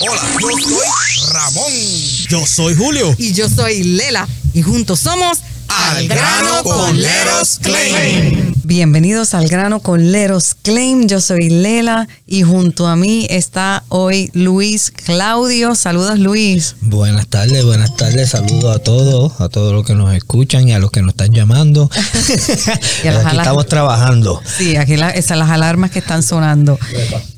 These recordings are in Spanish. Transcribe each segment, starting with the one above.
Hola, yo soy Ramón. Yo soy Julio. Y yo soy Lela. Y juntos somos Al Grano con Leros Claim. Bienvenidos al grano con Leros Claim. Yo soy Lela y junto a mí está hoy Luis Claudio. Saludos Luis. Buenas tardes, buenas tardes. Saludos a todos, a todos los que nos escuchan y a los que nos están llamando. Y a las Aquí estamos trabajando. Sí, aquí la- esas las alarmas que están sonando.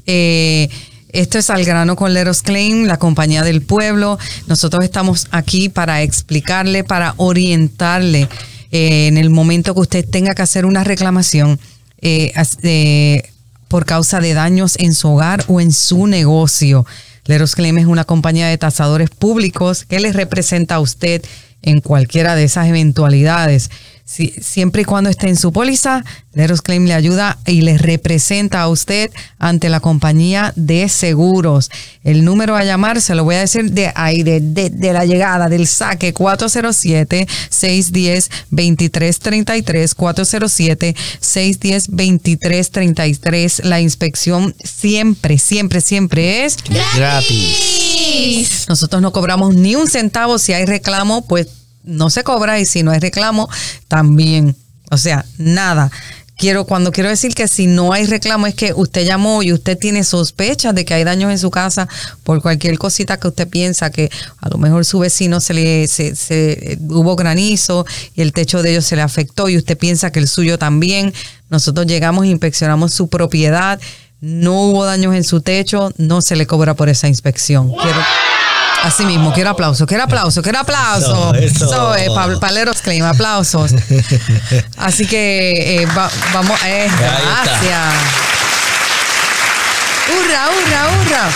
Eh, esto es Al grano con Leros Claim, la compañía del pueblo. Nosotros estamos aquí para explicarle, para orientarle eh, en el momento que usted tenga que hacer una reclamación eh, eh, por causa de daños en su hogar o en su negocio. Leros Claim es una compañía de tasadores públicos que les representa a usted en cualquiera de esas eventualidades. Si- siempre y cuando esté en su póliza, Leros Claim le ayuda y le representa a usted ante la compañía de seguros. El número a llamar se lo voy a decir de ahí, de, de- de la llegada, del saque, 407-610-2333, 407-610-2333. La inspección siempre, siempre, siempre es Gratis. nosotros no cobramos ni un centavo. Si hay reclamo, pues no se cobra. Y si no hay reclamo, también. O sea, nada. Quiero, cuando quiero decir que si no hay reclamo es que usted llamó y usted tiene sospechas de que hay daños en su casa por cualquier cosita que usted piensa que a lo mejor su vecino se le se, se- hubo granizo y el techo de ellos se le afectó y usted piensa que el suyo también. Nosotros llegamos inspeccionamos su propiedad no hubo daños en su techo, no se le cobra por esa inspección. Quiero, así mismo, quiero aplauso, quiero aplauso, quiero aplauso. Eso, eso. es pa- Paleros Claim, aplausos. Así que eh, va- vamos, eh, gracias. ¡Hurra, hurra, hurra!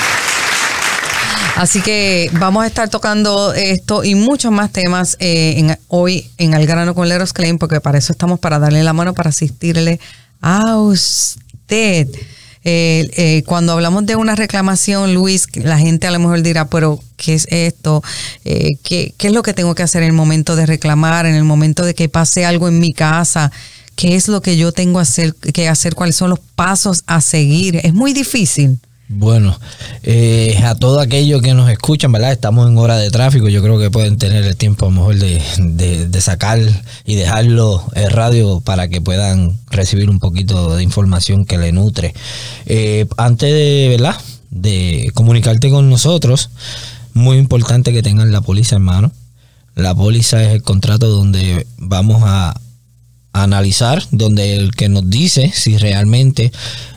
Así que vamos a estar tocando esto y muchos más temas eh, en- hoy en Al Grano con Leros Claim, porque para eso estamos, para darle la mano, para asistirle a usted. Eh, eh, cuando hablamos de una reclamación, Luis, la gente a lo mejor dirá, pero ¿qué es esto? Eh, ¿qué, ¿Qué es lo que tengo que hacer en el momento de reclamar, en el momento de que pase algo en mi casa? ¿Qué es lo que yo tengo hacer, que hacer? ¿Cuáles son los pasos a seguir? Es muy difícil. Bueno, eh, a todos aquellos que nos escuchan, ¿verdad? Estamos en hora de tráfico. Yo creo que pueden tener el tiempo a lo mejor de, de- sacar y dejarlo en radio para que puedan recibir un poquito de información que le nutre. Eh, antes de, ¿verdad? De comunicarte con nosotros, muy importante que tengan la póliza en mano. La póliza es el contrato donde vamos a analizar, donde el que nos dice si realmente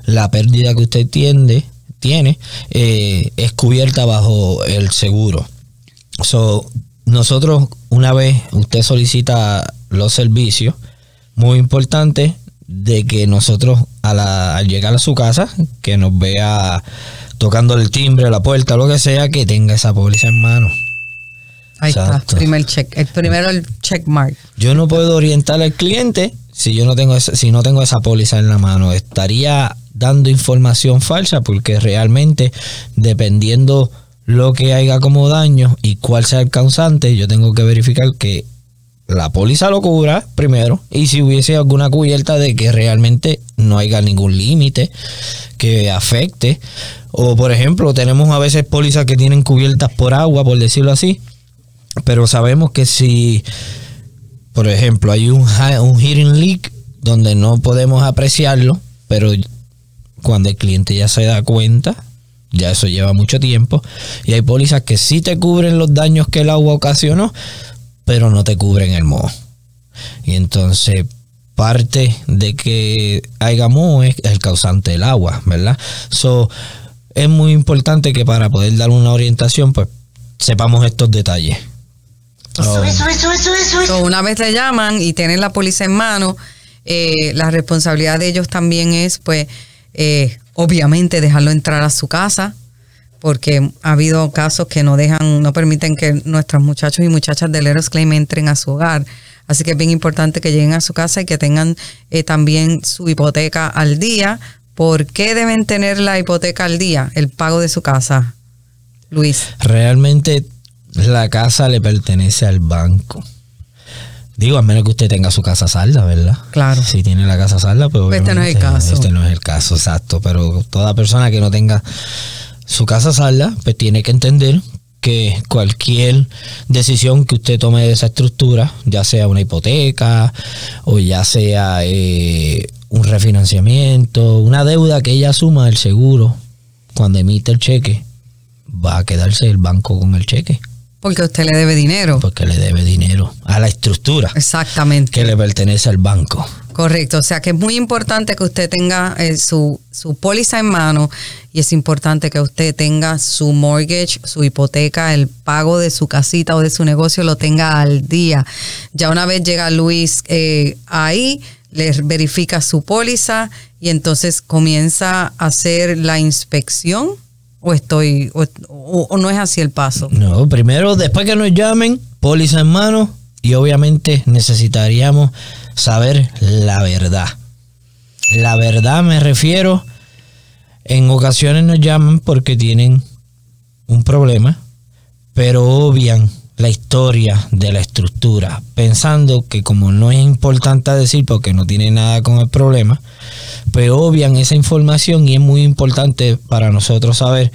la pérdida que usted tiene, tiene eh, es cubierta bajo el seguro. So, nosotros, una vez usted solicita los servicios, muy importante de que nosotros a la- al llegar a su casa, que nos vea tocando el timbre, la puerta, lo que sea, que tenga esa póliza en mano. Ahí Exacto. está, primer check. El primero el check mark. Yo no puedo orientar al cliente si yo no tengo esa, si no tengo esa póliza en la mano. Estaría dando información falsa porque realmente dependiendo lo que haya como daño y cuál sea el causante, yo tengo que verificar que la póliza lo cubra primero. Y si hubiese alguna cubierta de que realmente no haya ningún límite que afecte. O por ejemplo tenemos a veces pólizas que tienen cubiertas por agua por decirlo así. Pero sabemos que si por ejemplo, hay un, un heating leak donde no podemos apreciarlo, pero cuando el cliente ya se da cuenta, ya eso lleva mucho tiempo, y hay pólizas que sí te cubren los daños que el agua ocasionó, pero no te cubren el moho. Y entonces parte de que haya moho es el causante del agua, ¿verdad? So, es muy importante que para poder dar una orientación, pues sepamos estos detalles. Oh. So, una vez le llaman y tienen la póliza en mano, eh, la responsabilidad de ellos también es, pues, eh, obviamente dejarlo entrar a su casa, porque ha habido casos que no dejan, no permiten que nuestros muchachos y muchachas del Eros Claim entren a su hogar. Así que es bien importante que lleguen a su casa y que tengan eh, también su hipoteca al día. ¿Por qué deben tener la hipoteca al día? El pago de su casa. Luis. Realmente la casa le pertenece al banco. Digo, a menos que usted tenga su casa salda, ¿verdad? Claro. Si tiene la casa salda, pues Este no es el caso. Este no es el caso, exacto. Pero toda persona que no tenga su casa salda, pues tiene que entender que cualquier decisión que usted tome de esa estructura, ya sea una hipoteca o ya sea eh, un refinanciamiento, una deuda que ella asuma el seguro cuando emite el cheque, va a quedarse el banco con el cheque. Porque usted le debe dinero. Porque le debe dinero a la estructura. Exactamente. Que le pertenece al banco. Correcto, o sea que es muy importante que usted tenga eh, su, su póliza en mano y es importante que usted tenga su mortgage, su hipoteca, el pago de su casita o de su negocio lo tenga al día. Ya una vez llega Luis eh, ahí, le verifica su póliza y entonces comienza a hacer la inspección o estoy o, o no es así el paso. No, primero después que nos llamen, póliza en mano y obviamente necesitaríamos saber la verdad. La verdad me refiero, en ocasiones nos llaman porque tienen un problema, pero obvian la historia de la estructura, pensando que como no es importante decir porque no tiene nada con el problema, pues obvian esa información y es muy importante para nosotros saber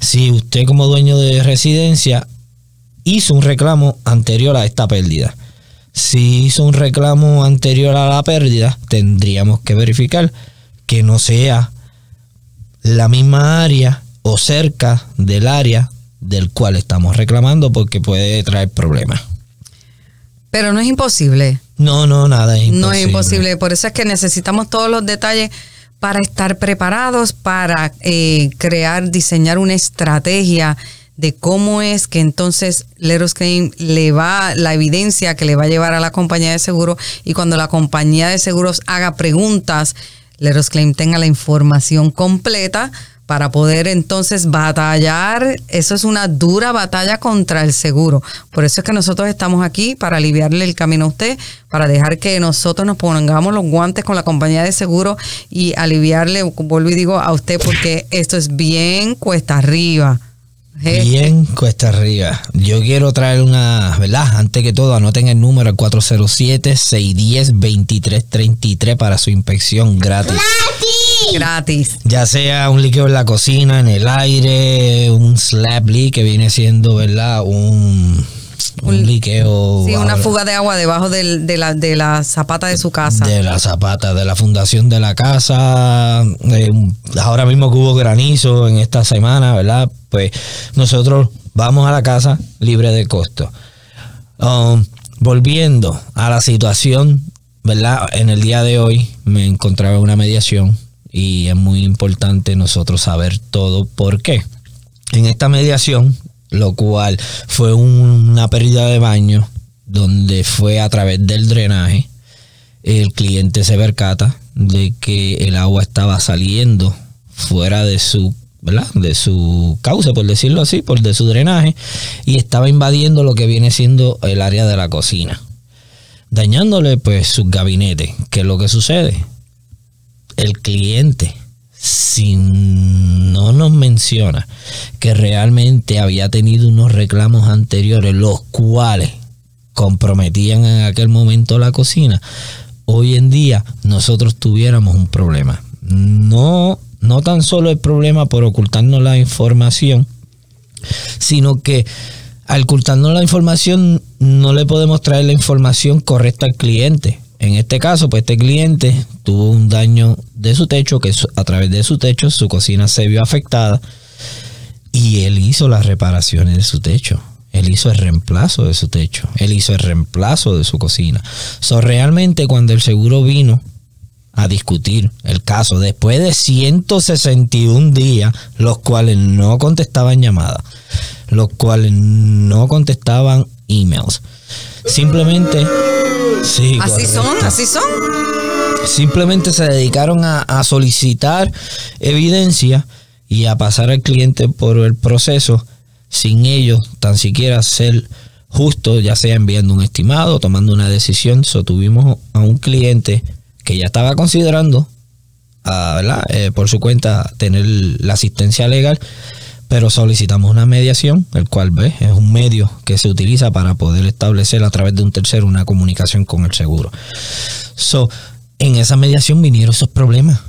si usted como dueño de residencia hizo un reclamo anterior a esta pérdida. Si hizo un reclamo anterior a la pérdida, tendríamos que verificar que no sea la misma área o cerca del área del cual estamos reclamando porque puede traer problemas. Pero no es imposible. No, no, nada es imposible. No es imposible. Por eso es que necesitamos todos los detalles para estar preparados, para eh, crear, diseñar una estrategia de cómo es que entonces Leros Claim le va la evidencia que le va a llevar a la compañía de seguros y cuando la compañía de seguros haga preguntas, Leros Claim tenga la información completa para poder entonces batallar. Eso es una dura batalla contra el seguro. Por eso es que nosotros estamos aquí para aliviarle el camino a usted, para dejar que nosotros nos pongamos los guantes con la compañía de seguro y aliviarle, vuelvo y digo, a usted porque esto es bien cuesta arriba. Bien cuesta arriba. Yo quiero traer una, ¿verdad? Antes que todo, anoten el número 407-610-2333 para su inspección gratis. ¡Gratis! Gratis. Ya sea un líquido en la cocina, en el aire, un slab leak que viene siendo, ¿verdad? Un un liqueo. Sí, una fuga de agua debajo de, la, de la zapata de su casa. De la zapata, de la fundación de la casa. Eh, ahora mismo que hubo granizo en esta semana, ¿verdad? Pues nosotros vamos a la casa libre de costo. Um, volviendo a la situación, ¿verdad? En el día de hoy me encontraba una mediación y es muy importante nosotros saber todo por qué. En esta mediación lo cual fue una pérdida de baño donde fue a través del drenaje. El cliente se percata de que el agua estaba saliendo fuera de su ¿verdad? de su cauce, por decirlo así, por de su drenaje, y estaba invadiendo lo que viene siendo el área de la cocina, dañándole pues su gabinete. ¿Qué es lo que sucede? El cliente si no nos menciona que realmente había tenido unos reclamos anteriores, los cuales comprometían en aquel momento la cocina, hoy en día nosotros tuviéramos un problema. No, no tan solo el problema por ocultarnos la información, sino que al ocultarnos la información no le podemos traer la información correcta al cliente. En este caso, pues este cliente tuvo un daño de su techo, que a través de su techo su cocina se vio afectada y él hizo las reparaciones de su techo. Él hizo el reemplazo de su techo. Él hizo el reemplazo de su cocina. So, realmente cuando el seguro vino a discutir el caso después de 161 días, los cuales no contestaban llamadas, los cuales no contestaban emails. Simplemente Sí, así son, así son. Simplemente se dedicaron a, solicitar evidencia y a pasar al cliente por el proceso sin ellos tan siquiera ser justo, ya sea enviando un estimado, tomando una decisión. So, tuvimos a un cliente que ya estaba considerando, ¿verdad? Eh, por su cuenta, tener la asistencia legal pero solicitamos una mediación, el cual es un medio que se utiliza para poder establecer a través de un tercero una comunicación con el seguro. So, en esa mediación vinieron esos problemas.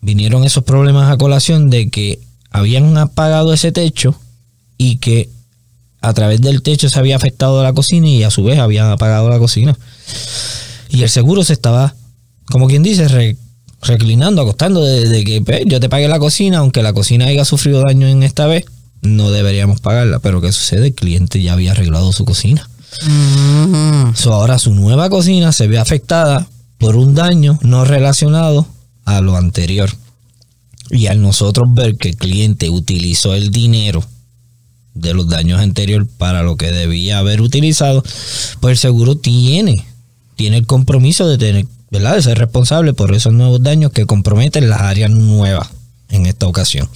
Vinieron esos problemas a colación de que habían apagado ese techo y que a través del techo se había afectado la cocina y a su vez habían apagado la cocina. Y el seguro se estaba, como quien dice, reclinando, acostando de, que pues, yo te pague la cocina, aunque la cocina haya sufrido daño en esta vez, no deberíamos pagarla. Pero ¿qué sucede? El cliente ya había arreglado su cocina. Mm. ahora su nueva cocina se ve afectada por un daño no relacionado a lo anterior. Y al nosotros ver que el cliente utilizó el dinero de los daños anteriores para lo que debía haber utilizado, pues el seguro tiene, tiene el compromiso de tener, ¿verdad? De ser responsable por esos nuevos daños que comprometen las áreas nuevas en esta ocasión.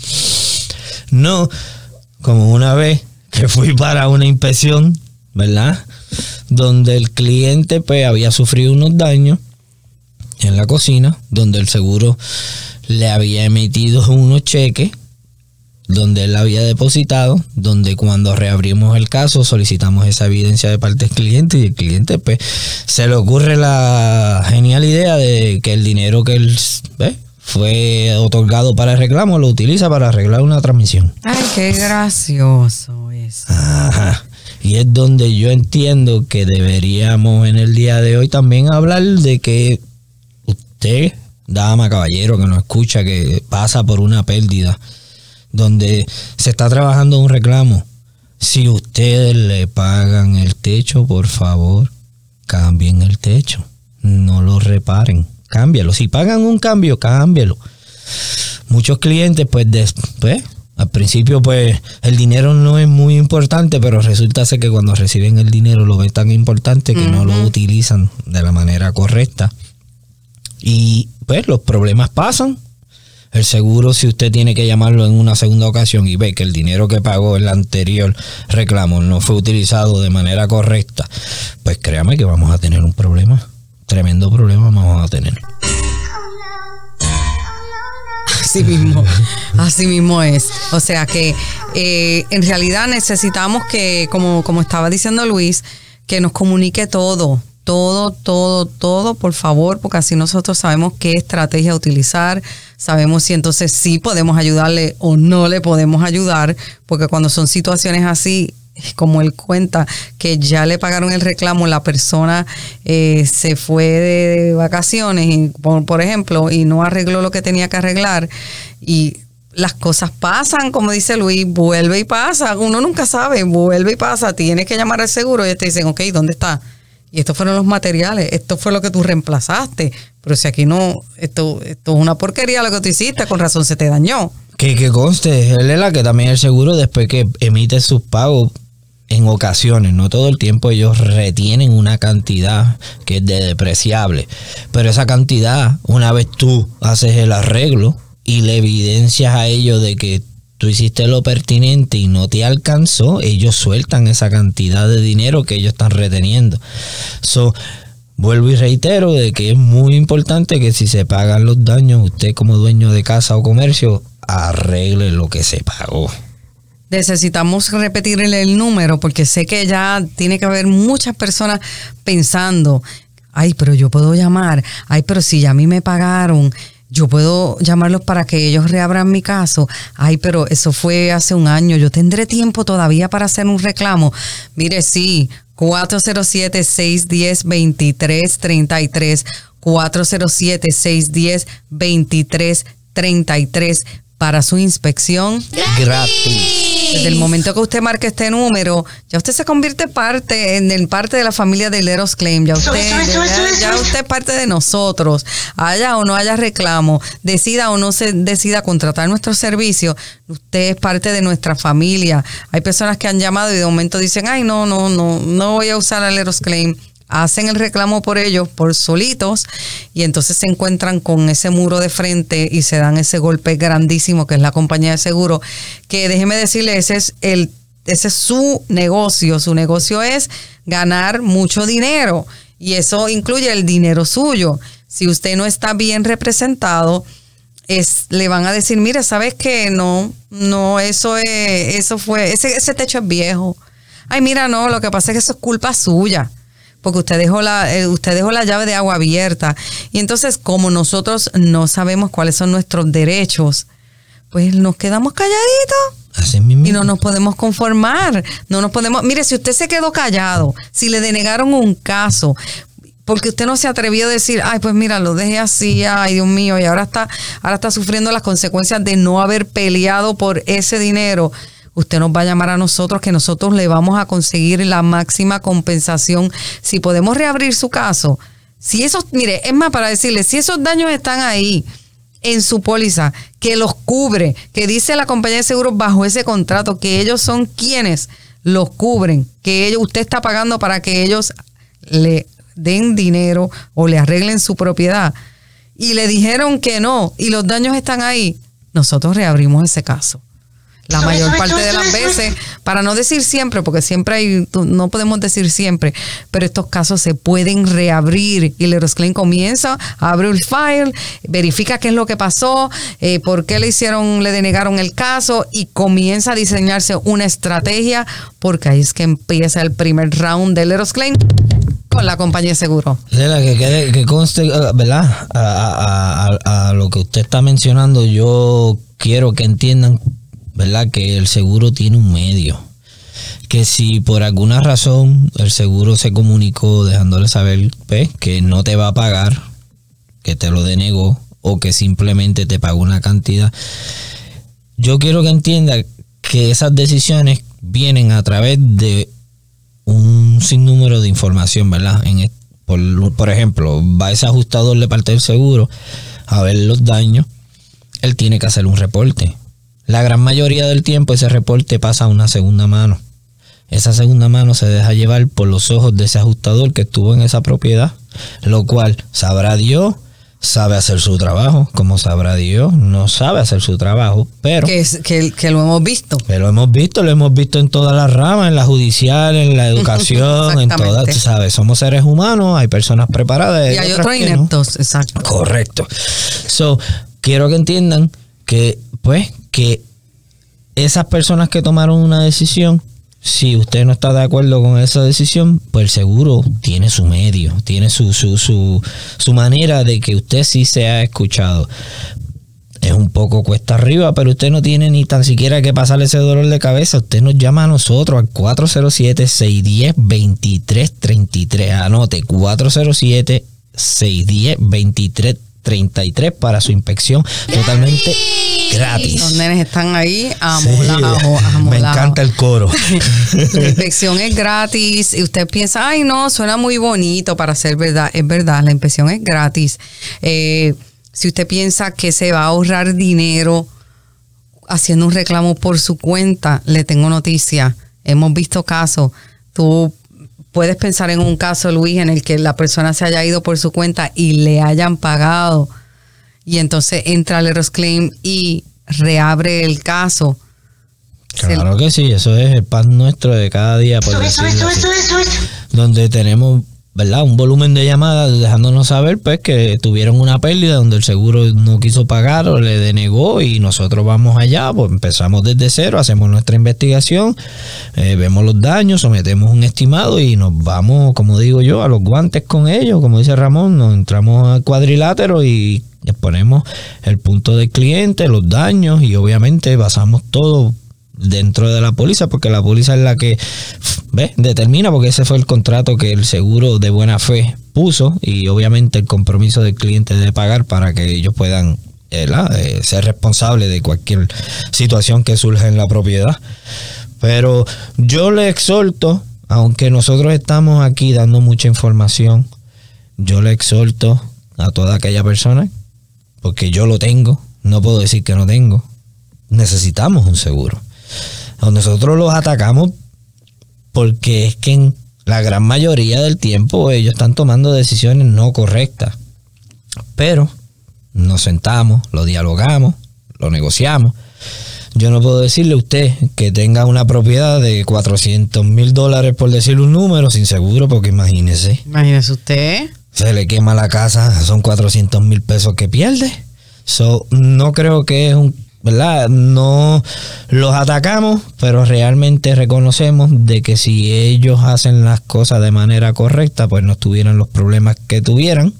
No como una vez que fui para una inspección, ¿verdad? Donde el cliente pues había sufrido unos daños en la cocina, donde el seguro le había emitido unos cheques donde él había depositado, donde cuando reabrimos el caso solicitamos esa evidencia de parte del cliente y el cliente pues se le ocurre la genial idea de que el dinero que él fue otorgado para el reclamo lo utiliza para arreglar una transmisión. Ay, qué gracioso eso. Ajá. Y es donde yo entiendo que deberíamos en el día de hoy también hablar de que usted, dama, caballero, que nos escucha, que pasa por una pérdida, donde se está trabajando un reclamo. Si ustedes le pagan el techo, por favor, cambien el techo. No lo reparen. Cámbialo. Si pagan un cambio, cámbialo. Muchos clientes, pues, después, al principio, pues, el dinero no es muy importante, pero resulta ser que cuando reciben el dinero lo ven tan importante que no lo utilizan de la manera correcta. Y, pues, los problemas pasan el seguro, si usted tiene que llamarlo en una segunda ocasión y ve que el dinero que pagó el anterior reclamo no fue utilizado de manera correcta, pues créame que vamos a tener un problema. Tremendo problema vamos a tener. Así mismo, así mismo es. O sea que eh, en realidad necesitamos que, como, como estaba diciendo Luis, que nos comunique todo, todo, todo, todo, por favor, porque así nosotros sabemos qué estrategia utilizar, sabemos si entonces sí podemos ayudarle o no le podemos ayudar, porque cuando son situaciones así, como él cuenta, que ya le pagaron el reclamo, la persona eh, se fue de, vacaciones, y, por, ejemplo, y no arregló lo que tenía que arreglar, y las cosas pasan, como dice Luis, vuelve y pasa, uno nunca sabe, vuelve y pasa, tienes que llamar al seguro y te dicen, ok, ¿dónde está? Y estos fueron los materiales, esto fue lo que tú reemplazaste, pero si aquí no, esto, esto es una porquería lo que tú hiciste, con razón se te dañó. Que, que conste, él es la que también el seguro después que emite sus pagos en ocasiones, no todo el tiempo ellos retienen una cantidad que es de depreciable, pero esa cantidad, una vez tú haces el arreglo y le evidencias a ellos de que tú hiciste lo pertinente y no te alcanzó, ellos sueltan esa cantidad de dinero que ellos están reteniendo. So, vuelvo y reitero de que es muy importante que si se pagan los daños, usted como dueño de casa o comercio, arregle lo que se pagó. Necesitamos repetirle el número porque sé que ya tiene que haber muchas personas pensando, ay, pero yo puedo llamar, ay, pero si ya a mí me pagaron, yo puedo llamarlos para que ellos reabran mi caso. Ay, pero eso fue hace un año. Yo tendré tiempo todavía para hacer un reclamo. Mire, sí, 407-610-2333. 407-610-2333 para su inspección gratis. Desde el momento que usted marque este número, ya usted se convierte parte en, parte de la familia de Leros Claim. Ya usted, ya, usted es parte de nosotros. Haya o no haya reclamo, decida o no se decida contratar nuestro servicio, usted es parte de nuestra familia. Hay personas que han llamado y de momento dicen, ay, no, no, no, no voy a usar a Leros Claim hacen el reclamo por ellos, por solitos, y entonces se encuentran con ese muro de frente y se dan ese golpe grandísimo que es la compañía de seguro, que déjeme decirle, ese es el ese es su negocio, su negocio es ganar mucho dinero y eso incluye el dinero suyo. Si usted no está bien representado, es, le van a decir, mire, ¿sabes qué? No, no, eso es, eso fue, ese, ese techo es viejo. Ay, mira, no, lo que pasa es que eso es culpa suya porque usted dejó la eh, usted dejó la llave de agua abierta y entonces como nosotros no sabemos cuáles son nuestros derechos pues nos quedamos calladitos. Así mismo. Y no nos podemos conformar. No nos podemos. Mire, si usted se quedó callado, si le denegaron un caso, porque usted no se atrevió a decir, ay, pues mira, lo dejé así, ay, Dios mío, y ahora está, ahora está sufriendo las consecuencias de no haber peleado por ese dinero. Usted nos va a llamar a nosotros, que nosotros le vamos a conseguir la máxima compensación. Si podemos reabrir su caso, si esos, mire, es más para decirle, si esos daños están ahí, en su póliza que los cubre, que dice la compañía de seguros bajo ese contrato que ellos son quienes los cubren, que ellos, usted está pagando para que ellos le den dinero o le arreglen su propiedad. Y le dijeron que no y los daños están ahí, nosotros reabrimos ese caso la mayor parte de las veces, para no decir siempre, porque siempre hay, no podemos decir siempre, pero estos casos se pueden reabrir y Leros Klein comienza, abre el file, verifica qué es lo que pasó, eh, por qué le hicieron, le denegaron el caso y comienza a diseñarse una estrategia, porque ahí es que empieza el primer round de Leros Klein con la compañía de seguro. Que, que, que conste, eh, ¿verdad? A, a, a, lo que usted está mencionando, yo quiero que entiendan ¿verdad? Que el seguro tiene un medio. Que si por alguna razón el seguro se comunicó dejándole saber pues, que no te va a pagar, que te lo denegó o que simplemente te pagó una cantidad, yo quiero que entienda que esas decisiones vienen a través de un sinnúmero de información, ¿verdad? En, por, por ejemplo, va ese ajustador de parte del seguro a ver los daños, él tiene que hacer un reporte la gran mayoría del tiempo ese reporte pasa a una segunda mano. Esa segunda mano se deja llevar por los ojos de ese ajustador que estuvo en esa propiedad, lo cual sabrá Dios, sabe hacer su trabajo, como sabrá Dios, no sabe hacer su trabajo, pero... Que, es, que, que, lo hemos visto. Que lo hemos visto, lo hemos visto en todas las ramas, en la judicial, en la educación, en todas, ¿sabes? Somos seres humanos, hay personas preparadas. Y hay otros ineptos, no. exacto. Correcto. So, quiero que entiendan que, pues, esas personas que tomaron una decisión, si usted no está de acuerdo con esa decisión, pues seguro tiene su medio, tiene su, su, su, su manera de que usted sí sea escuchado. Es un poco cuesta arriba, pero usted no tiene ni tan siquiera que pasarle ese dolor de cabeza. Usted nos llama a nosotros al 407-610-2333. Anote, 407-610-2333. 33 para su inspección totalmente gratis. Los nenes están ahí Me encanta el coro. la inspección es gratis y usted piensa, ay no, suena muy bonito para ser verdad. Es verdad, la inspección es gratis. Eh, si usted piensa que se va a ahorrar dinero haciendo un reclamo por su cuenta, le tengo noticia. Hemos visto casos. Tú puedes pensar en un caso, Luis, en el que la persona se haya ido por su cuenta y le hayan pagado y entonces entra el Claim y reabre el caso. Claro que sí, eso es el pan nuestro de cada día. Por donde tenemos ¿verdad? Un volumen de llamadas dejándonos saber pues que tuvieron una pérdida donde el seguro no quiso pagar o le denegó y nosotros vamos allá, pues empezamos desde cero, hacemos nuestra investigación, eh, vemos los daños, sometemos un estimado y nos vamos, como digo yo, a los guantes con ellos, como dice Ramón, nos entramos al cuadrilátero y ponemos el punto del cliente, los daños y obviamente basamos todo dentro de la póliza, porque la póliza es la que determina, porque ese fue el contrato que el seguro de buena fe puso y obviamente el compromiso del cliente de pagar para que ellos puedan eh, eh, ser responsables de cualquier situación que surja en la propiedad. Pero yo le exhorto, aunque nosotros estamos aquí dando mucha información, yo le exhorto a toda aquella persona, porque yo lo tengo, no puedo decir que no tengo, necesitamos un seguro nosotros los atacamos porque es que en la gran mayoría del tiempo ellos están tomando decisiones no correctas. Pero nos sentamos, lo dialogamos, lo negociamos. Yo no puedo decirle a usted que tenga una propiedad de 400 mil dólares por decirle un número sin seguro, porque imagínese. Imagínese usted. Se le quema la casa, son 400 mil pesos que pierde. So, no creo que es un ¿verdad? No los atacamos, pero realmente reconocemos de que si ellos hacen las cosas de manera correcta, pues no tuvieran los problemas que tuvieran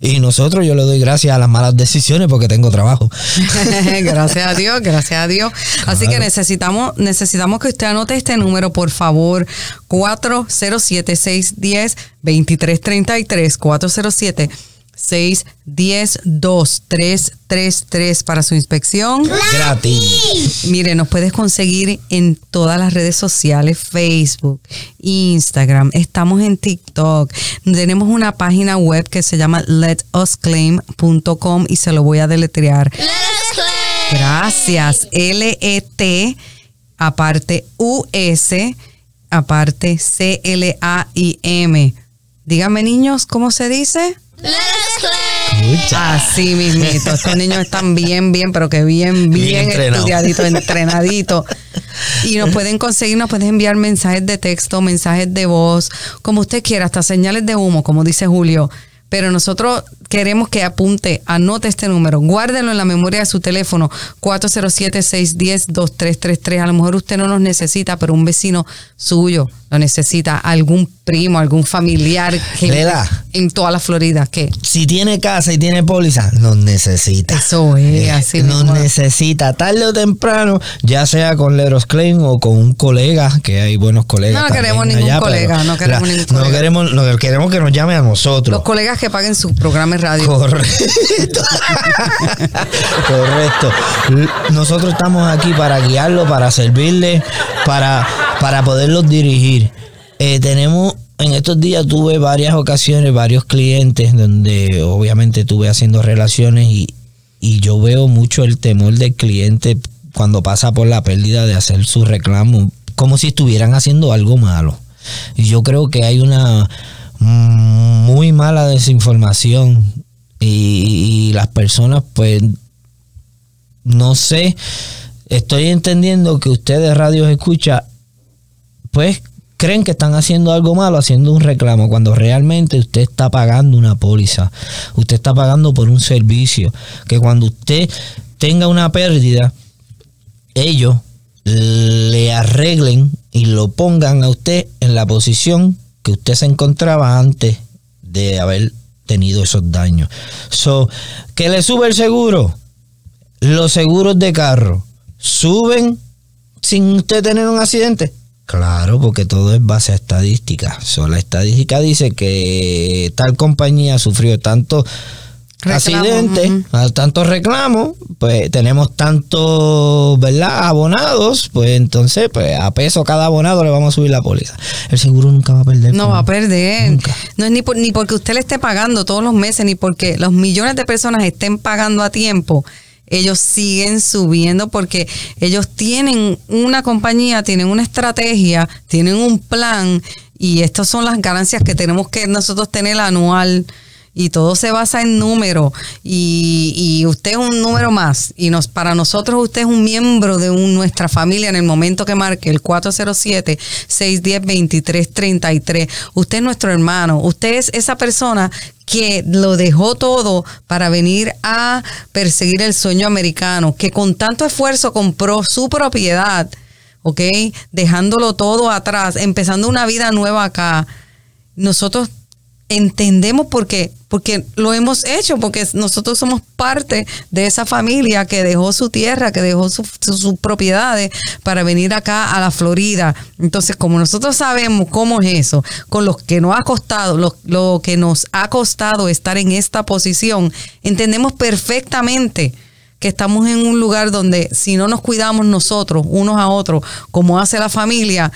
Y nosotros yo le doy gracias a las malas decisiones porque tengo trabajo. gracias a Dios, gracias a Dios. Así que necesitamos, necesitamos que usted anote este número, por favor. 407-610-2333. 407 610 2333 para su inspección. Gratis. Mire, nos puedes conseguir en todas las redes sociales, Facebook, Instagram, estamos en TikTok. Tenemos una página web que se llama letusclaim.com y se lo voy a deletrear. Gracias. L-E-T, aparte U-S, aparte C-L-A-I-M. Díganme, niños, ¿cómo se dice? Así mismito. Estos niños están bien, bien, pero que bien, bien, estudiaditos, entrenaditos. Y nos pueden conseguir, nos pueden enviar mensajes de texto, mensajes de voz, como usted quiera, hasta señales de humo, como dice Julio. Pero nosotros queremos que apunte, anote este número, guárdelo en la memoria de su teléfono, 407-610-2333. A lo mejor usted no nos necesita, pero un vecino suyo lo necesita, algún primo, algún familiar que Le da. en toda la Florida. que Si tiene casa y tiene póliza, nos necesita. Eso es, así Nos mismo. necesita tarde o temprano, ya sea con Leros Klein o con un colega, que hay buenos colegas. No queremos ningún allá, colega, no queremos la- ningún No colega. queremos, no, queremos que nos llame a nosotros. Los colegas que paguen su programa radio. Correcto. Correcto. Nosotros estamos aquí para guiarlo, para servirle, para, para poderlos dirigir. Eh, tenemos, en estos días tuve varias ocasiones, varios clientes donde obviamente estuve haciendo relaciones y, y yo veo mucho el temor del cliente cuando pasa por la pérdida de hacer su reclamo, como si estuvieran haciendo algo malo. Y yo creo que hay una muy mala desinformación y, las personas pues no sé estoy entendiendo que ustedes radios escucha pues creen que están haciendo algo malo haciendo un reclamo cuando realmente usted está pagando una póliza usted está pagando por un servicio que cuando usted tenga una pérdida ellos le arreglen y lo pongan a usted en la posición que usted se encontraba antes de haber tenido esos daños. So, que le sube el seguro. Los seguros de carro suben sin usted tener un accidente. Claro, porque todo es base a estadística. So, la estadística dice que tal compañía sufrió tanto Reclamo, accidentes, ujú. a tantos reclamos, pues tenemos tantos, ¿verdad? Abonados, pues entonces, pues a peso cada abonado le vamos a subir la póliza. El seguro nunca va a perder. No va a perder. Nunca. No es ni, por- ni porque usted le esté pagando todos los meses, ni porque los millones de personas estén pagando a tiempo. Ellos siguen subiendo porque ellos tienen una compañía, tienen una estrategia, tienen un plan y estas son las ganancias que tenemos que nosotros tener anual y todo se basa en número y, y usted es un número más y nos para nosotros usted es un miembro de un- nuestra familia en el momento que marque el 407-610-2333 usted es nuestro hermano usted es esa persona que lo dejó todo para venir a perseguir el sueño americano que con tanto esfuerzo compró su propiedad ¿ok? dejándolo todo atrás empezando una vida nueva acá nosotros entendemos por qué, porque lo hemos hecho, porque nosotros somos parte de esa familia que dejó su tierra, que dejó su- su- sus propiedades para venir acá a la Florida. Entonces, como nosotros sabemos cómo es eso, con lo que nos ha costado, lo que nos ha costado estar en esta posición, entendemos perfectamente que estamos en un lugar donde si no nos cuidamos nosotros, unos a otros, como hace la familia,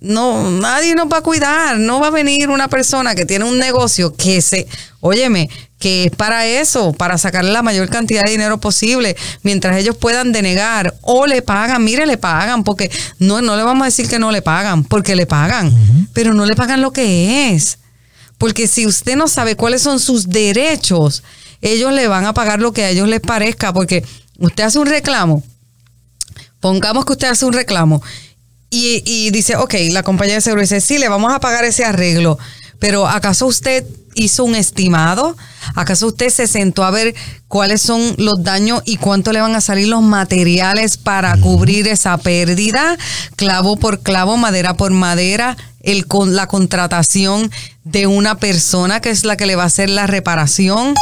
no, nadie nos va a cuidar, no va a venir una persona que tiene un negocio que se, óyeme, que es para eso, para sacarle la mayor cantidad de dinero posible, mientras ellos puedan denegar o le pagan, mire, le pagan, porque no, no le vamos a decir que no le pagan, porque le pagan, pero no le pagan lo que es. Porque si usted no sabe cuáles son sus derechos, ellos le van a pagar lo que a ellos les parezca, porque usted hace un reclamo, pongamos que usted hace un reclamo y, y dice, ok, la compañía de seguro dice, sí, le vamos a pagar ese arreglo, Pero ¿acaso usted hizo un estimado? ¿Acaso usted se sentó a ver cuáles son los daños y cuánto le van a salir los materiales para cubrir esa pérdida? Clavo por clavo, madera por madera, el, con la contratación de una persona que es la que le va a hacer la reparación.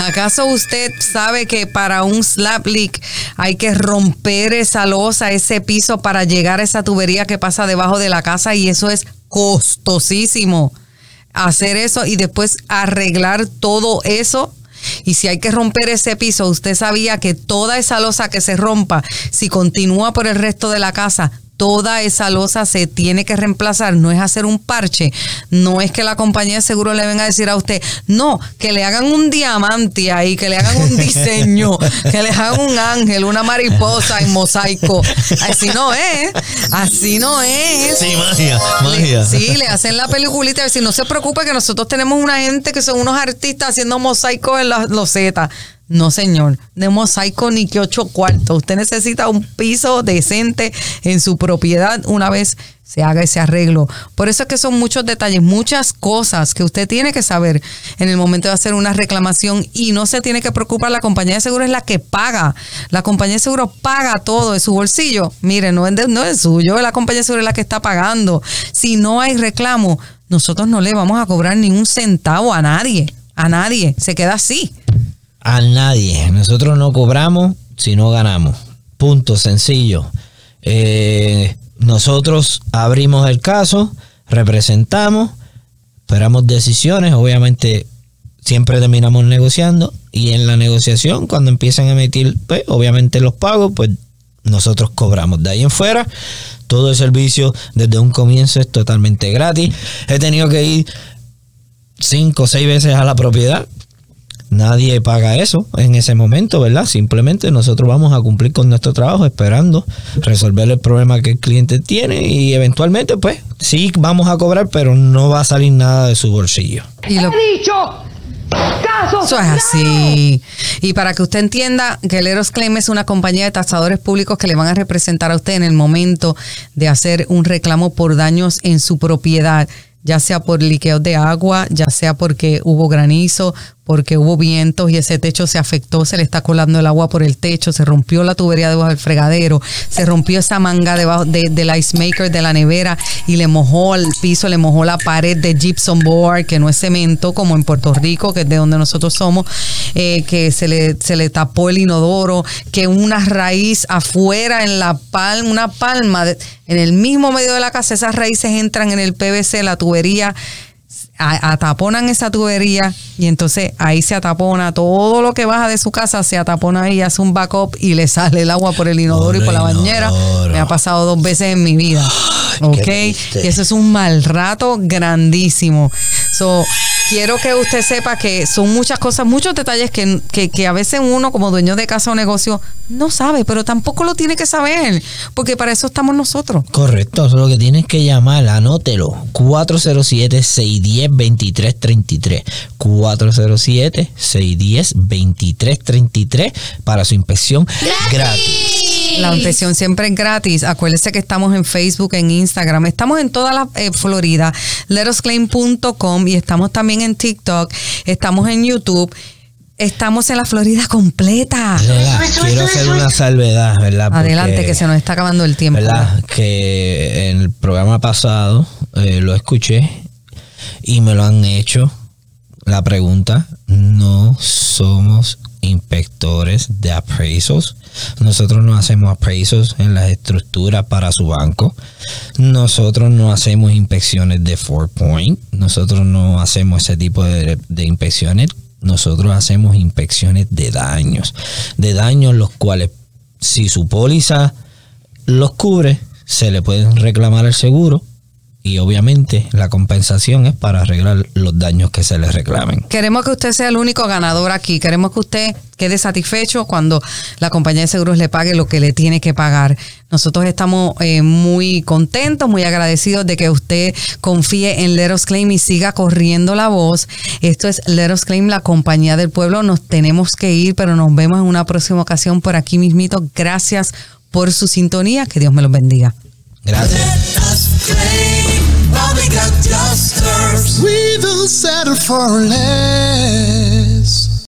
¿Acaso usted sabe que para un slap leak hay que romper esa losa, ese piso para llegar a esa tubería que pasa debajo de la casa y eso es costosísimo? Hacer eso y después arreglar todo eso. Y si hay que romper ese piso, usted sabía que toda esa losa que se rompa, si continúa por el resto de la casa, toda esa losa se tiene que reemplazar, no es hacer un parche, no es que la compañía de seguro le venga a decir a usted, no, que le hagan un diamante ahí, que le hagan un diseño, que le hagan un ángel, una mariposa en mosaico. Así no es, así no es. Sí, magia, magia. sí, le hacen la peliculita y decir, no se preocupe que nosotros tenemos una gente que son unos artistas haciendo mosaicos en las losetas. No, señor, de mosaico ni que ocho cuartos. Usted necesita un piso decente en su propiedad una vez se haga ese arreglo. Por eso es que son muchos detalles, muchas cosas que usted tiene que saber en el momento de hacer una reclamación y no se tiene que preocupar. La compañía de seguro es la que paga. La compañía de seguro paga todo de su bolsillo. Mire, no es, no es suyo, la compañía de seguro es la que está pagando. Si no hay reclamo, nosotros no le vamos a cobrar ni un centavo a nadie. A nadie. Se queda así. A nadie. Nosotros no cobramos si no ganamos. Punto sencillo. Eh, nosotros abrimos el caso, representamos, esperamos decisiones. Obviamente siempre terminamos negociando y en la negociación cuando empiezan a emitir, pues, obviamente los pagos, pues nosotros cobramos. De ahí en fuera, todo el servicio desde un comienzo es totalmente gratis. He tenido que ir cinco o seis veces a la propiedad Nadie paga eso en ese momento, ¿verdad? Simplemente nosotros vamos a cumplir con nuestro trabajo esperando resolver el problema que el cliente tiene y eventualmente, pues, sí vamos a cobrar, pero no va a salir nada de su bolsillo. Y lo- He dicho, caso Eso es así. Y para que usted entienda que el Eros Claim es una compañía de tasadores públicos que le van a representar a usted en el momento de hacer un reclamo por daños en su propiedad, ya sea por liqueos de agua, ya sea porque hubo granizo, porque hubo vientos y ese techo se afectó, se le está colando el agua por el techo, se rompió la tubería debajo del fregadero, se rompió esa manga debajo de- del ice maker de la nevera y le mojó el piso, le mojó la pared de gypsum board, que no es cemento, como en Puerto Rico, que es de donde nosotros somos, eh, que se le, se le tapó el inodoro, que una raíz afuera en la palma, una palma, de- en el mismo medio de la casa, esas raíces entran en el PVC, la tubería ataponan esa tubería y entonces ahí se atapona todo lo que baja de su casa se atapona ahí hace un backup y le sale el agua por el inodoro y por la bañera. inodoro. me ha pasado dos veces en mi vida. Ok y eso es un mal rato grandísimo. So quiero que usted sepa que son muchas cosas muchos detalles que, que, que a veces uno como dueño de casa o negocio no sabe pero tampoco lo tiene que saber porque para eso estamos nosotros Correcto, eso es lo que tienes que llamar, anótelo. 407-610-2333. 407-610-2333 para su inspección gratis. La inspección siempre es gratis. Acuérdese que estamos en Facebook, en Instagram. Estamos en toda la eh, Florida. Letosclaim.com y estamos también en TikTok. Estamos en YouTube. Estamos en la Florida completa. Quiero hacer una salvedad, ¿verdad? Porque- Adelante, que se nos está acabando el tiempo. ¿verdad? Que en el programa pasado eh, lo escuché y me lo han hecho la pregunta. No somos inspectores de appraisals. Nosotros no hacemos appraisals en las estructuras para su banco. Nosotros no hacemos inspecciones de four point. Nosotros no hacemos ese tipo de, de inspecciones. Nosotros hacemos inspecciones de daños. De daños los cuales si su póliza los cubre, se le pueden reclamar al seguro y obviamente la compensación es para arreglar los daños que se le reclamen. Queremos que usted sea el único ganador aquí. Queremos que usted quede satisfecho cuando la compañía de seguros le pague lo que le tiene que pagar. Nosotros estamos eh, muy contentos, muy agradecidos de que usted confíe en Let Us Claim y siga corriendo la voz. Esto es Let Us Claim, la compañía del pueblo. Nos tenemos que ir, pero nos vemos en una próxima ocasión por aquí mismito. Gracias por su sintonía. Que Dios me los bendiga. Gracias. We got dusters. We will settle for less.